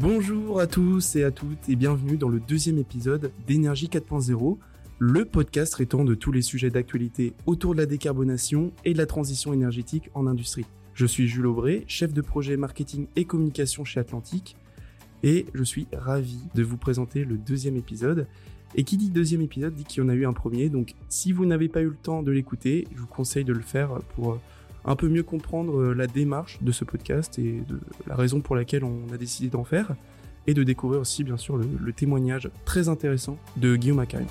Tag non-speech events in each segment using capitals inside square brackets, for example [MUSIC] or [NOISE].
Bonjour à tous et à toutes et bienvenue dans le deuxième épisode d'Énergie 4.0, le podcast traitant de tous les sujets d'actualité autour de la décarbonation et de la transition énergétique en industrie. Je suis Jules Aubray, chef de projet marketing et communication chez Atlantique, et je suis ravi de vous présenter le deuxième épisode. Et qui dit deuxième épisode dit qu'il y en a eu un premier, donc si vous n'avez pas eu le temps de l'écouter, je vous conseille de le faire pour un peu mieux comprendre la démarche de ce podcast et la raison pour laquelle on a décidé d'en faire, et de découvrir aussi bien sûr le, témoignage très intéressant de Guillaume Akai.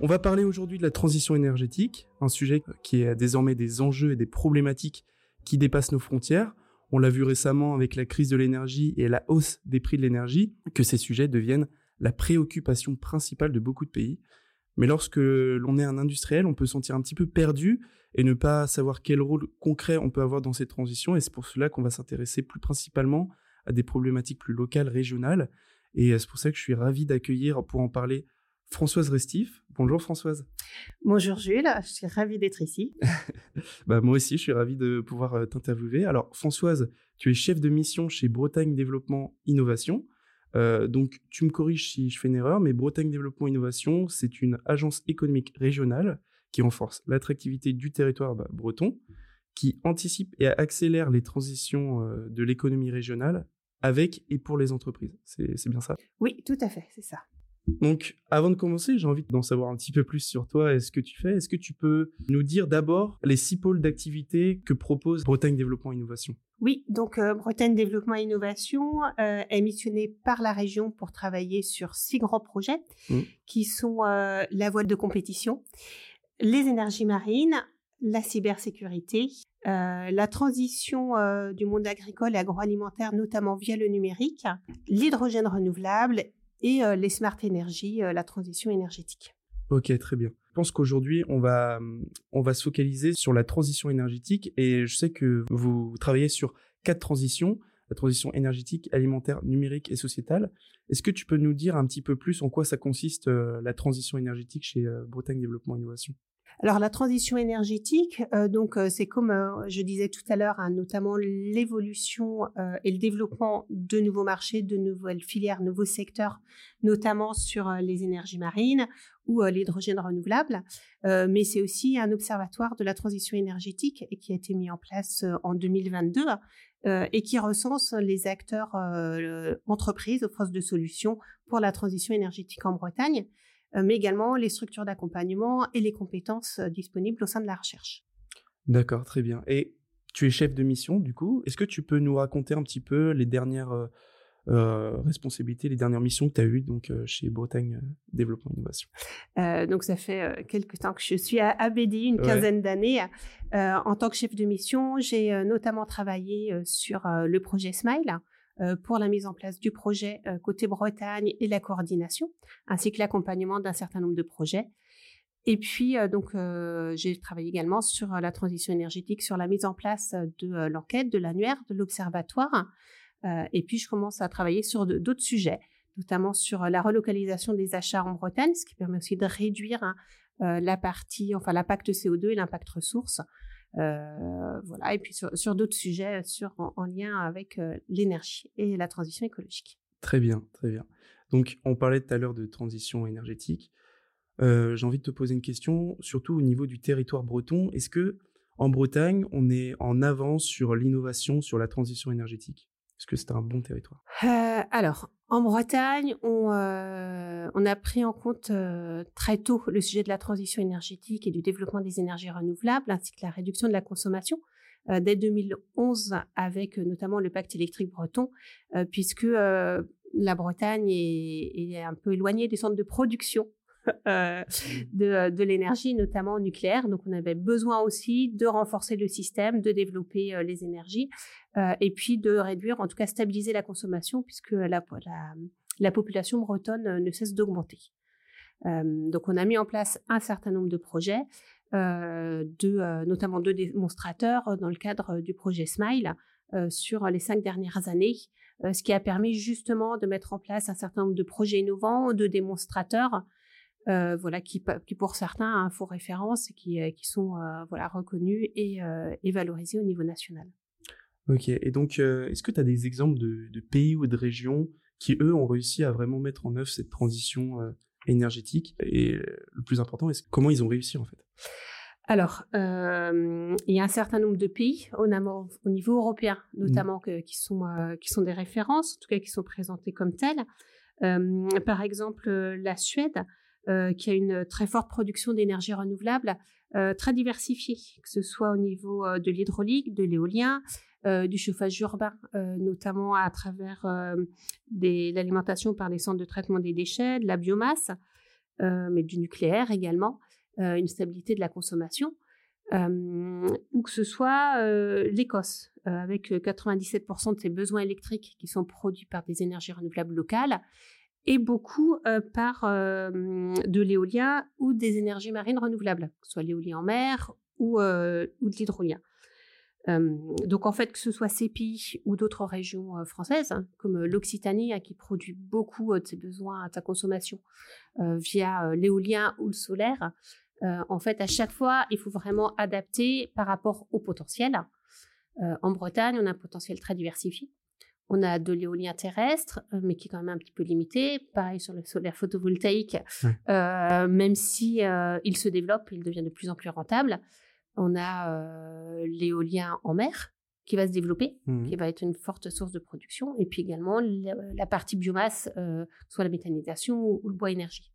On va parler aujourd'hui de la transition énergétique, un sujet qui a désormais des enjeux et des problématiques qui dépassent nos frontières. On l'a vu récemment avec la crise de l'énergie et la hausse des prix de l'énergie, que ces sujets deviennent la préoccupation principale de beaucoup de pays. Mais lorsque l'on est un industriel, on peut se sentir un petit peu perdu et ne pas savoir quel rôle concret on peut avoir dans cette transition. Et c'est pour cela qu'on va s'intéresser plus principalement à des problématiques plus locales, régionales. Et c'est pour ça que je suis ravi d'accueillir pour en parler Françoise Restif. Bonjour Françoise. Bonjour Jules, je suis ravie d'être ici. [LAUGHS] bah, moi aussi, je suis ravi de pouvoir euh, t'interviewer. Alors Françoise, tu es chef de mission chez Bretagne Développement Innovation. Euh, donc tu me corriges si je fais une erreur, mais Bretagne Développement Innovation, c'est une agence économique régionale qui renforce l'attractivité du territoire bah, breton, qui anticipe et accélère les transitions euh, de l'économie régionale avec et pour les entreprises. C'est bien ça? Oui, tout à fait, c'est ça. Donc, avant de commencer, j'ai envie d'en savoir un petit peu plus sur toi et ce que tu fais. Est-ce que tu peux nous dire d'abord les six pôles d'activité que propose Bretagne Développement Innovation? Oui, donc euh, Bretagne Développement Innovation euh, est missionnée par la région pour travailler sur six grands projets mmh. qui sont euh, la voile de compétition, les énergies marines, la cybersécurité, la transition du monde agricole et agroalimentaire, notamment via le numérique, l'hydrogène renouvelable et euh, les smart energy, euh, la transition énergétique. Ok, très bien. Je pense qu'aujourd'hui, on va, on va se focaliser sur la transition énergétique et je sais que vous travaillez sur quatre transitions, la transition énergétique, alimentaire, numérique et sociétale. Est-ce que tu peux nous dire un petit peu plus en quoi ça consiste euh, la transition énergétique chez Bretagne Développement Innovation? Alors la transition énergétique, euh, donc euh, c'est comme euh, je disais tout à l'heure, hein, notamment l'évolution et le développement de nouveaux marchés, de nouvelles filières, nouveaux secteurs, notamment sur les énergies marines ou l'hydrogène renouvelable. mais c'est aussi un observatoire de la transition énergétique et qui a été mis en place en 2022 et qui recense les acteurs entreprises, offres de solutions pour la transition énergétique en Bretagne. Euh, mais également les structures d'accompagnement et les compétences euh, disponibles au sein de la recherche. D'accord, très bien. Et tu es chef de mission, du coup. Est-ce que tu peux nous raconter un petit peu les dernières euh, responsabilités, les dernières missions que tu as eues donc, chez Bretagne Développement Innovation? Donc, ça fait quelques temps que je suis à ABDI, une quinzaine d'années. en tant que chef de mission, j'ai notamment travaillé sur le projet Smile, pour la mise en place du projet euh, côté Bretagne et la coordination, ainsi que l'accompagnement d'un certain nombre de projets. Et puis, euh, donc, j'ai travaillé également sur la transition énergétique, sur la mise en place de l'enquête, de l'annuaire, de l'observatoire. et puis, je commence à travailler sur d'autres sujets, notamment sur la relocalisation des achats en Bretagne, ce qui permet aussi de réduire hein, la partie, enfin, l'impact CO2 et l'impact ressources. Euh, voilà, et puis sur, sur d'autres sujets sur, en, lien avec euh, l'énergie et la transition écologique. Très bien, très bien. Donc, on parlait tout à l'heure de transition énergétique. Euh, j'ai envie de te poser une question, surtout au niveau du territoire breton. Est-ce que en Bretagne, on est en avance sur l'innovation, sur la transition énergétique? Est-ce que c'est un bon territoire? Alors, en Bretagne, on, euh, on, a pris en compte euh, très tôt le sujet de la transition énergétique et du développement des énergies renouvelables, ainsi que la réduction de la consommation. Euh, dès 2011, avec notamment le pacte électrique breton, puisque la Bretagne est, un peu éloignée des centres de production [LAUGHS] de, de l'énergie, notamment nucléaire. Donc, on avait besoin aussi de renforcer le système, de développer euh, les énergies euh, et puis de réduire, en tout cas stabiliser la consommation puisque la, la, la population bretonne ne cesse d'augmenter. donc, on a mis en place un certain nombre de projets, de, notamment deux démonstrateurs dans le cadre du projet Smile sur les cinq dernières années, ce qui a permis justement de mettre en place un certain nombre de projets innovants, de démonstrateurs euh, voilà, qui, qui, pour certains font référence et qui, euh, qui sont euh, voilà reconnus et, et, valorisés au niveau national. Ok, et donc est-ce que tu as des exemples de, pays ou de régions qui, eux, ont réussi à vraiment mettre en œuvre cette transition énergétique? Et le plus important, est comment ils ont réussi en fait? Alors, il y a un certain nombre de pays, au, au niveau européen notamment, qui, sont, qui sont des références, en tout cas qui sont présentés comme tels. par exemple, la Suède, qui a une très forte production d'énergie renouvelable, très diversifiée, que ce soit au niveau de l'hydraulique, de l'éolien, du chauffage urbain, notamment à travers l'alimentation par les centres de traitement des déchets, de la biomasse, mais du nucléaire également, une stabilité de la consommation, ou que ce soit l'Écosse, avec 97% de ses besoins électriques qui sont produits par des énergies renouvelables locales, et beaucoup par de l'éolien ou des énergies marines renouvelables, que ce soit l'éolien en mer ou, ou de l'hydrolien. donc en fait, que ce soit pays ou d'autres régions françaises, hein, comme l'Occitanie, hein, qui produit beaucoup de ses besoins à sa consommation via l'éolien ou le solaire, en fait, à chaque fois, il faut vraiment adapter par rapport au potentiel. en Bretagne, on a un potentiel très diversifié. On a de l'éolien terrestre, euh, mais qui est quand même un petit peu limité. Pareil sur le solaire photovoltaïque, euh, même si euh, il se développe, il devient de plus en plus rentable. On a l'éolien en mer qui va se développer, mmh qui va être une forte source de production, et puis également la, partie biomasse, soit la méthanisation ou, le bois énergie.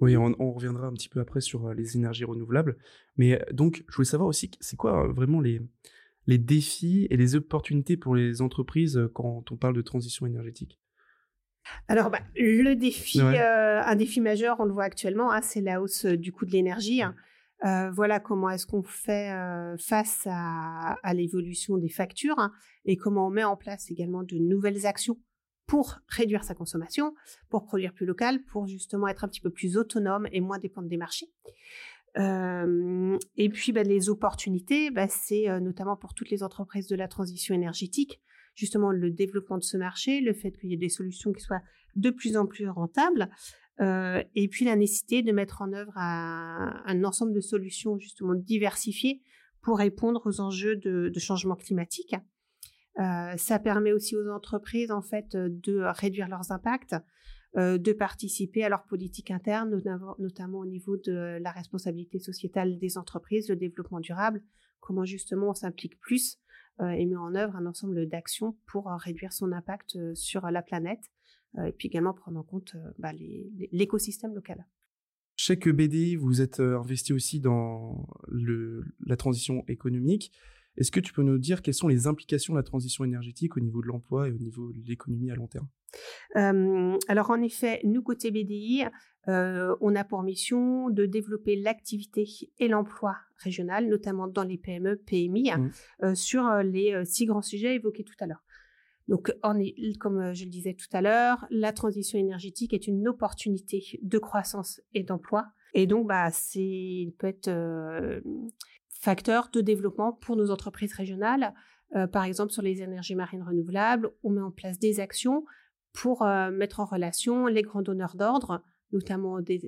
Oui, on, on, reviendra un petit peu après sur les énergies renouvelables. Mais donc, je voulais savoir aussi, c'est quoi vraiment les, les défis et les opportunités pour les entreprises euh, quand on parle de transition énergétique alors, bah, le défi, euh, un défi majeur, on le voit actuellement, hein, c'est la hausse euh, du coût de l'énergie. Hein. voilà comment est-ce qu'on fait face à, l'évolution des factures hein, et comment on met en place également de nouvelles actions pour réduire sa consommation, pour produire plus local, pour justement être un petit peu plus autonome et moins dépendre des marchés et puis bah, les opportunités, bah, c'est notamment pour toutes les entreprises de la transition énergétique, justement le développement de ce marché, le fait qu'il y ait des solutions qui soient de plus en plus rentables, et puis la nécessité de mettre en œuvre un, ensemble de solutions justement diversifiées pour répondre aux enjeux de, de changement climatique. ça permet aussi aux entreprises en fait de réduire leurs impacts, euh, de participer à leur politique interne, notamment au niveau de la responsabilité sociétale des entreprises, le développement durable, comment justement on s'implique plus euh, et met en œuvre un ensemble d'actions pour euh, réduire son impact sur la planète et puis également prendre en compte bah, l'écosystème local. Que BDI, vous êtes investi aussi dans la transition économique. Est-ce que tu peux nous dire quelles sont les implications de la transition énergétique au niveau de l'emploi et au niveau de l'économie à long terme? Alors en effet, nous côté BDI, on a pour mission de développer l'activité et l'emploi régional, notamment dans les PME, PMI, mmh. sur les six grands sujets évoqués tout à l'heure. Donc, comme je le disais tout à l'heure, la transition énergétique est une opportunité de croissance et d'emploi. Et donc, bah, c'est peut être facteurs de développement pour nos entreprises régionales. Euh, par exemple, sur les énergies marines renouvelables, on met en place des actions pour euh, mettre en relation les grands donneurs d'ordre, notamment des,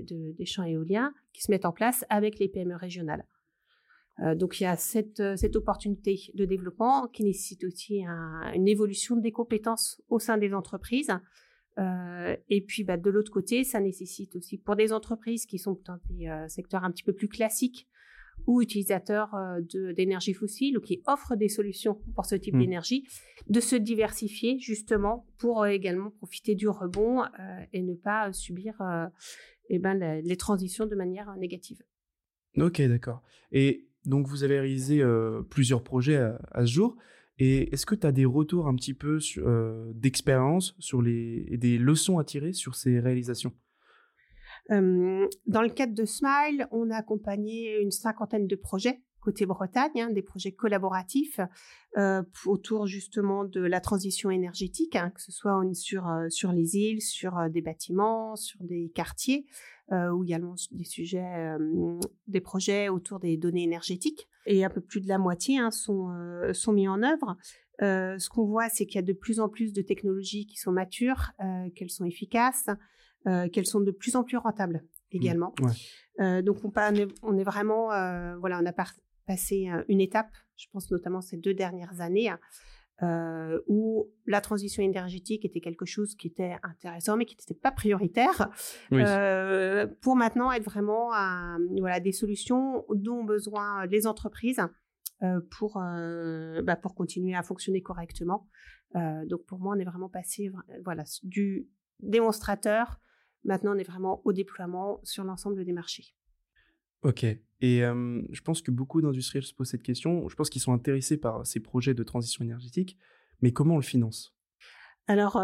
champs éoliens, qui se mettent en place avec les PME régionales. Euh, donc il y a cette, opportunité de développement qui nécessite aussi une évolution des compétences au sein des entreprises. et puis bah, de l'autre côté, ça nécessite aussi pour des entreprises qui sont dans des secteurs un petit peu plus classiques, ou utilisateurs euh, d'énergie fossile ou qui offrent des solutions pour ce type mmh. d'énergie, de se diversifier justement pour euh, également profiter du rebond euh, et ne pas subir eh ben, les transitions de manière négative. Ok, d'accord. Et donc vous avez réalisé plusieurs projets à, ce jour. Et est-ce que tu as des retours un petit peu d'expérience sur les et des leçons à tirer sur ces réalisations? Dans le cadre de Smile, on a accompagné une cinquantaine de projets côté Bretagne, hein, des projets collaboratifs euh, autour justement de la transition énergétique, hein, que ce soit sur, euh, sur les îles, sur euh, des bâtiments, sur des quartiers, ou également des sujets, des projets autour des données énergétiques. Et un peu plus de la moitié hein, sont, sont mis en œuvre. ce qu'on voit, c'est qu'il y a de plus en plus de technologies qui sont matures, qu'elles sont efficaces, euh, qu'elles sont de plus en plus rentables mmh. également. Euh, donc on, on, est vraiment, euh, voilà, on a passé une étape, je pense notamment ces deux dernières années, où la transition énergétique était quelque chose qui était intéressant, mais qui n'était pas prioritaire, pour maintenant être vraiment à voilà, des solutions dont ont besoin les entreprises euh, pour, bah, pour continuer à fonctionner correctement. donc pour moi, on est vraiment passé voilà, du démonstrateur, maintenant on est vraiment au déploiement sur l'ensemble des marchés. Ok. Et je pense que beaucoup d'industriels se posent cette question. Je pense qu'ils sont intéressés par ces projets de transition énergétique, mais comment on le finance? Alors,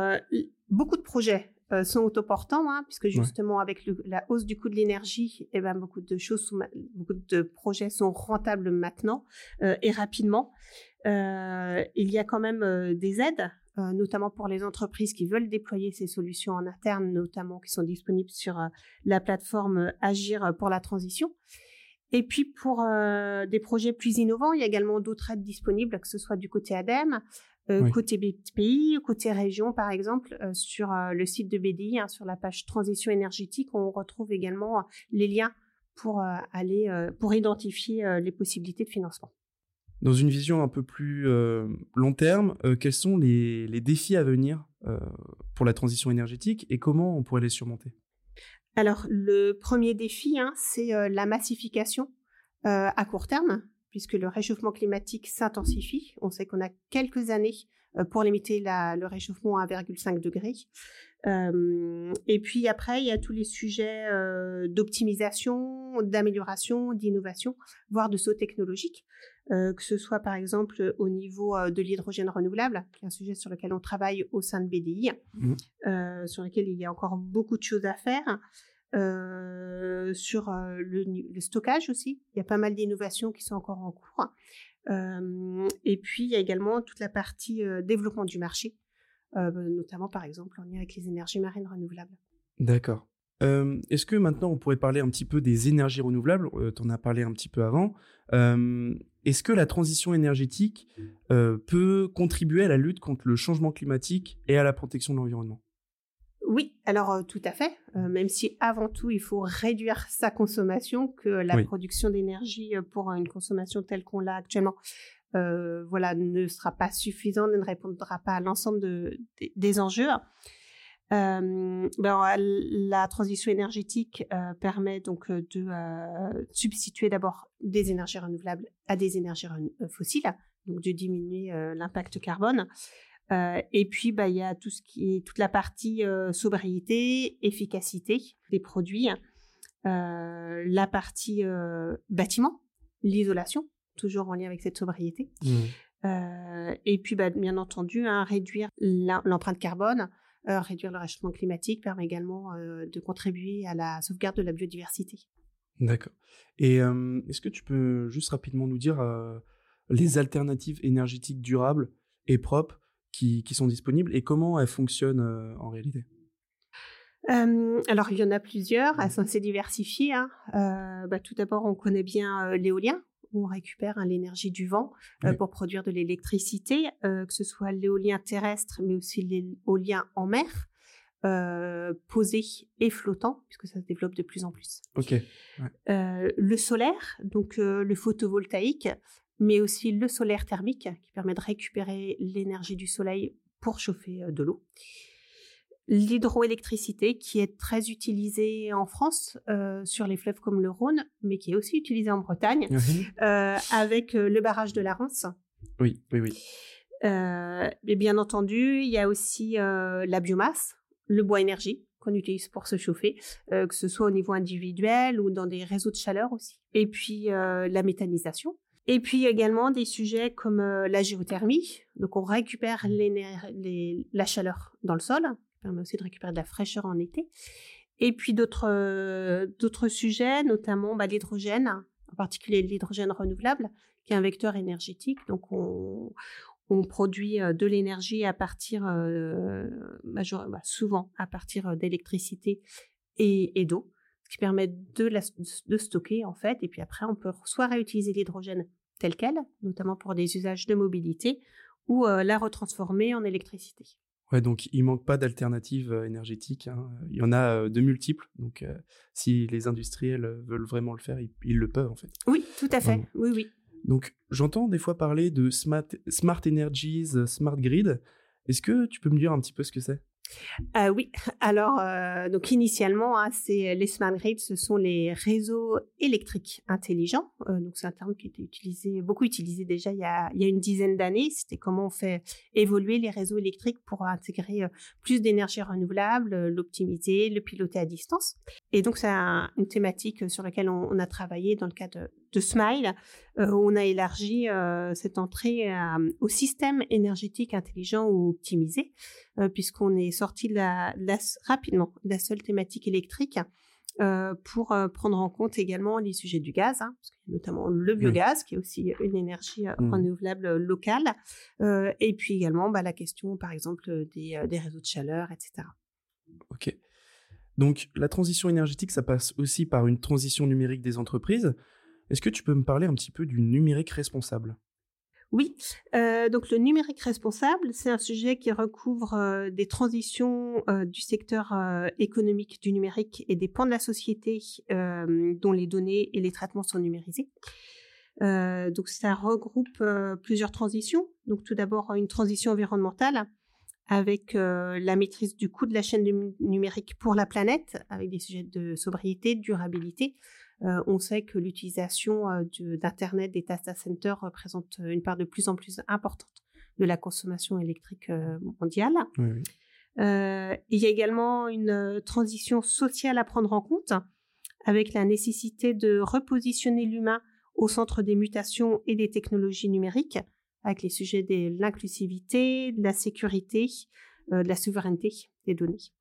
beaucoup de projets sont autoportants, hein, puisque justement avec la hausse du coût de l'énergie, eh ben, beaucoup de choses, beaucoup de projets sont rentables maintenant et rapidement. il y a quand même des aides euh, notamment pour les entreprises qui veulent déployer ces solutions en interne, notamment qui sont disponibles sur euh, la plateforme euh, Agir pour la transition. Et puis pour des projets plus innovants, il y a également d'autres aides disponibles, que ce soit du côté ADEME, côté BPI, côté région par exemple, sur le site de BDI, hein, sur la page transition énergétique, on retrouve également les liens pour aller pour identifier les possibilités de financement. Dans une vision un peu plus euh, long terme, euh, quels sont les, défis à venir euh, pour la transition énergétique et comment on pourrait les surmonter? Alors, le premier défi, hein, c'est la massification à court terme, puisque le réchauffement climatique s'intensifie. On sait qu'on a quelques années pour limiter le réchauffement à 1,5 degré. et puis après, il y a tous les sujets d'optimisation, d'amélioration, d'innovation, voire de saut technologique. Euh, que ce soit par exemple au niveau euh, de l'hydrogène renouvelable, qui est un sujet sur lequel on travaille au sein de BDI, mmh. euh, sur lequel il y a encore beaucoup de choses à faire. sur le, stockage aussi, il y a pas mal d'innovations qui sont encore en cours. et puis il y a également toute la partie développement du marché, notamment par exemple en lien avec les énergies marines renouvelables. D'accord. Est-ce que maintenant on pourrait parler un petit peu des énergies renouvelables? Tu en as parlé un petit peu avant. Est-ce que la transition énergétique peut contribuer à la lutte contre le changement climatique et à la protection de l'environnement? Oui, alors tout à fait. même si avant tout il faut réduire sa consommation, que la production d'énergie pour une consommation telle qu'on l'a actuellement, voilà, ne sera pas suffisante, ne répondra pas à l'ensemble des enjeux. Euh, ben, la transition énergétique euh, permet donc euh, de substituer d'abord des énergies renouvelables à des énergies fossiles, donc de diminuer l'impact carbone. et puis, bah, il y a tout ce qui est toute la partie sobriété, efficacité des produits, la partie bâtiment, l'isolation, toujours en lien avec cette sobriété. Mmh. et puis, bah, bien entendu, hein, réduire l'empreinte carbone euh, réduire le réchauffement climatique permet également euh, de contribuer à la sauvegarde de la biodiversité. D'accord. Et est-ce que tu peux juste rapidement nous dire euh, les alternatives énergétiques durables et propres qui, qui sont disponibles et comment elles fonctionnent en réalité? Alors, il y en a plusieurs, elles sont assez diversifiées. Hein. Bah, tout d'abord, on connaît bien l'éolien, on récupère hein, l'énergie du vent euh, pour produire de l'électricité, euh, que ce soit l'éolien terrestre, mais aussi l'éolien en mer. Euh, posé et flottant, puisque ça se développe de plus en plus. Ok. le solaire, donc le photovoltaïque, mais aussi le solaire thermique, qui permet de récupérer l'énergie du soleil pour chauffer de l'eau l'hydroélectricité qui est très utilisée en France euh, sur les fleuves comme le Rhône, mais qui est aussi utilisée en Bretagne euh, avec euh, le barrage de la Rance. Oui, oui, oui. et bien entendu, il y a aussi la biomasse, le bois énergie qu'on utilise pour se chauffer, que ce soit au niveau individuel ou dans des réseaux de chaleur aussi. Et puis la méthanisation. Et puis également des sujets comme la géothermie. Donc on récupère la chaleur dans le sol permet aussi de récupérer de la fraîcheur en été. Et puis d'autres euh, sujets, notamment bah, l'hydrogène, en particulier l'hydrogène renouvelable, qui est un vecteur énergétique. Donc on, produit euh, de l'énergie à partir, euh, bah, souvent à partir d'électricité et, d'eau, ce qui permet de, la, stocker en fait. Et puis après, on peut soit réutiliser l'hydrogène tel quel, notamment pour des usages de mobilité, ou la retransformer en électricité. Ouais, donc il manque pas d'alternatives euh, énergétiques. Hein. Il y en a euh, de multiples. Donc euh, si les industriels veulent vraiment le faire, ils, le peuvent en fait. Oui, tout à fait. Oui, oui. Donc, j'entends des fois parler de smart, smart energies, smart grid. Est-ce que tu peux me dire un petit peu ce que c'est? Euh, oui, [LAUGHS] alors euh, donc initialement, hein, c'est les smart grids, ce sont les réseaux électriques intelligents. Euh, donc c'est un terme qui était beaucoup utilisé déjà il y a, une dizaine d'années. C'était comment on fait évoluer les réseaux électriques pour intégrer plus d'énergie renouvelable, l'optimiser, le piloter à distance. Et donc c'est une thématique sur laquelle on, a travaillé dans le cadre de, Smile. où on a élargi cette entrée au système énergétique intelligent ou optimisé, puisqu'on est sorti de la, rapidement de la seule thématique électrique euh, pour euh, prendre en compte également les sujets du gaz, hein, notamment le biogaz, qui est aussi une énergie euh, mmh. renouvelable locale, et puis également bah, la question, par exemple, des, des, réseaux de chaleur, etc. Ok. Donc la transition énergétique, ça passe aussi par une transition numérique des entreprises. Est-ce que tu peux me parler un petit peu du numérique responsable? Oui, euh, donc le numérique responsable, c'est un sujet qui recouvre euh, des transitions euh, du secteur économique du numérique et des pans de la société dont les données et les traitements sont numérisés. donc ça regroupe plusieurs transitions. Donc tout d'abord une transition environnementale avec la maîtrise du coût de la chaîne numérique pour la planète, avec des sujets de sobriété, durabilité, euh, on sait que l'utilisation euh, d'Internet, des data centers représente euh, une part de plus en plus importante de la consommation électrique mondiale. il y a également une transition sociale à prendre en compte avec la nécessité de repositionner l'humain au centre des mutations et des technologies numériques, avec les sujets de l'inclusivité, de la sécurité, de la souveraineté des données.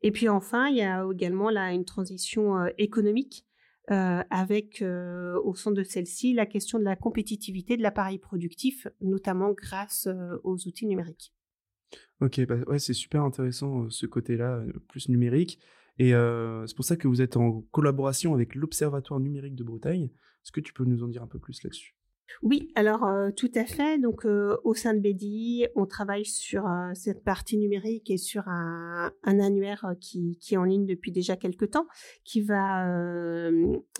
Et puis enfin, il y a également là une transition économique euh, avec euh, au centre de celle-ci la question de la compétitivité de l'appareil productif, notamment grâce euh, aux outils numériques. Ok, bah ouais, c'est super intéressant ce côté-là, plus numérique. Et c'est pour ça que vous êtes en collaboration avec l'Observatoire numérique de Bretagne. Est-ce que tu peux nous en dire un peu plus là-dessus? Oui, alors euh, tout à fait. Donc euh, au sein de BDI, on travaille sur euh, cette partie numérique et sur un, annuaire qui, est en ligne depuis déjà quelques temps, qui va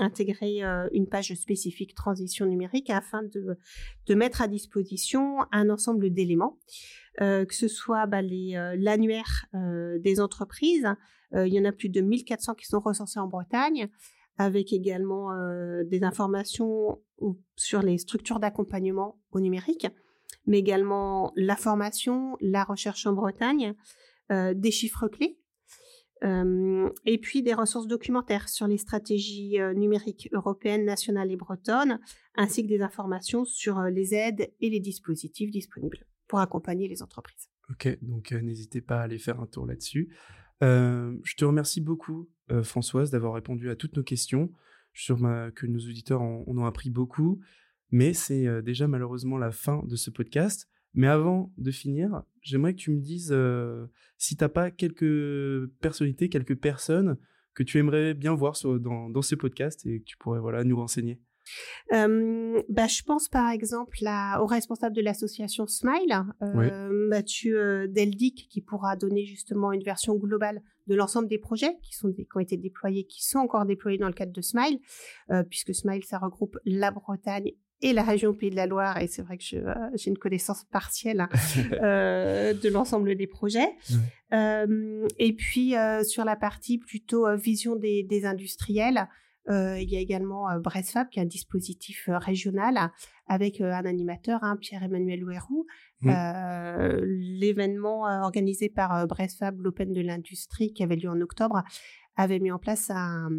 intégrer une page spécifique transition numérique afin de, mettre à disposition un ensemble d'éléments, que ce soit bah, l'annuaire des entreprises. il y en a plus de 1400 qui sont recensés en Bretagne avec également des informations sur les structures d'accompagnement au numérique, mais également la formation, la recherche en Bretagne, euh, des chiffres clés, euh, et puis des ressources documentaires sur les stratégies numériques européennes, nationales et bretonnes, ainsi que des informations sur les aides et les dispositifs disponibles pour accompagner les entreprises. Ok, donc n'hésitez pas à aller faire un tour là-dessus. je te remercie beaucoup euh, Françoise, d'avoir répondu à toutes nos questions. Je suis sûr que nos auditeurs en, ont appris beaucoup. Mais c'est euh, déjà malheureusement la fin de ce podcast. Mais avant de finir, j'aimerais que tu me dises euh, si tu n'as pas quelques personnalités, quelques personnes que tu aimerais bien voir dans, dans ce podcast et que tu pourrais voilà, nous renseigner. Bah, je pense par exemple au responsable de l'association Smile, euh, Mathieu Deldic, qui pourra donner justement une version globale de l'ensemble des projets qui, sont qui ont été déployés, qui sont encore déployés dans le cadre de Smile, puisque Smile, ça regroupe la Bretagne et la région Pays de la Loire, et c'est vrai que j'ai une connaissance partielle hein, [LAUGHS] de l'ensemble des projets. et puis sur la partie plutôt vision des, des industriels, euh, il y a également euh, Bressfab, qui est un dispositif euh, régional avec un animateur, hein, Pierre-Emmanuel Ouerou. Mmh. L'événement organisé par Bressfab, l'Open de l'industrie, qui avait lieu en octobre, avait mis en place un,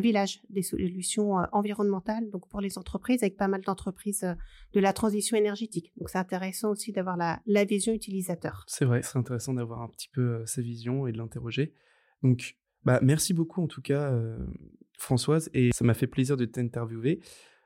village des solutions environnementales donc pour les entreprises, avec pas mal d'entreprises de la transition énergétique. Donc c'est intéressant aussi d'avoir la, la, vision utilisateur. C'est vrai, c'est intéressant d'avoir un petit peu sa vision et de l'interroger. Donc bah, merci beaucoup en tout cas Françoise, et ça m'a fait plaisir de t'interviewer.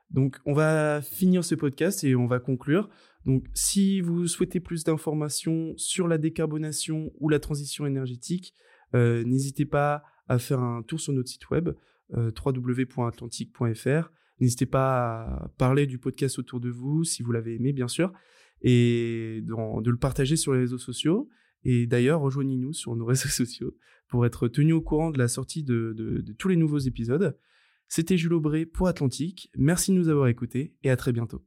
Donc, on va finir ce podcast et on va conclure. Donc, si vous souhaitez plus d'informations sur la décarbonation ou la transition énergétique, euh, n'hésitez pas à faire un tour sur notre site web euh, www.atlantique.fr. N'hésitez pas à parler du podcast autour de vous si vous l'avez aimé, bien sûr, et de le partager sur les réseaux sociaux. Et d'ailleurs, rejoignez-nous sur nos [LAUGHS] réseaux sociaux pour être tenu au courant de la sortie de, tous les nouveaux épisodes. C'était Jules Aubray pour Atlantique. Merci de nous avoir écoutés et à très bientôt.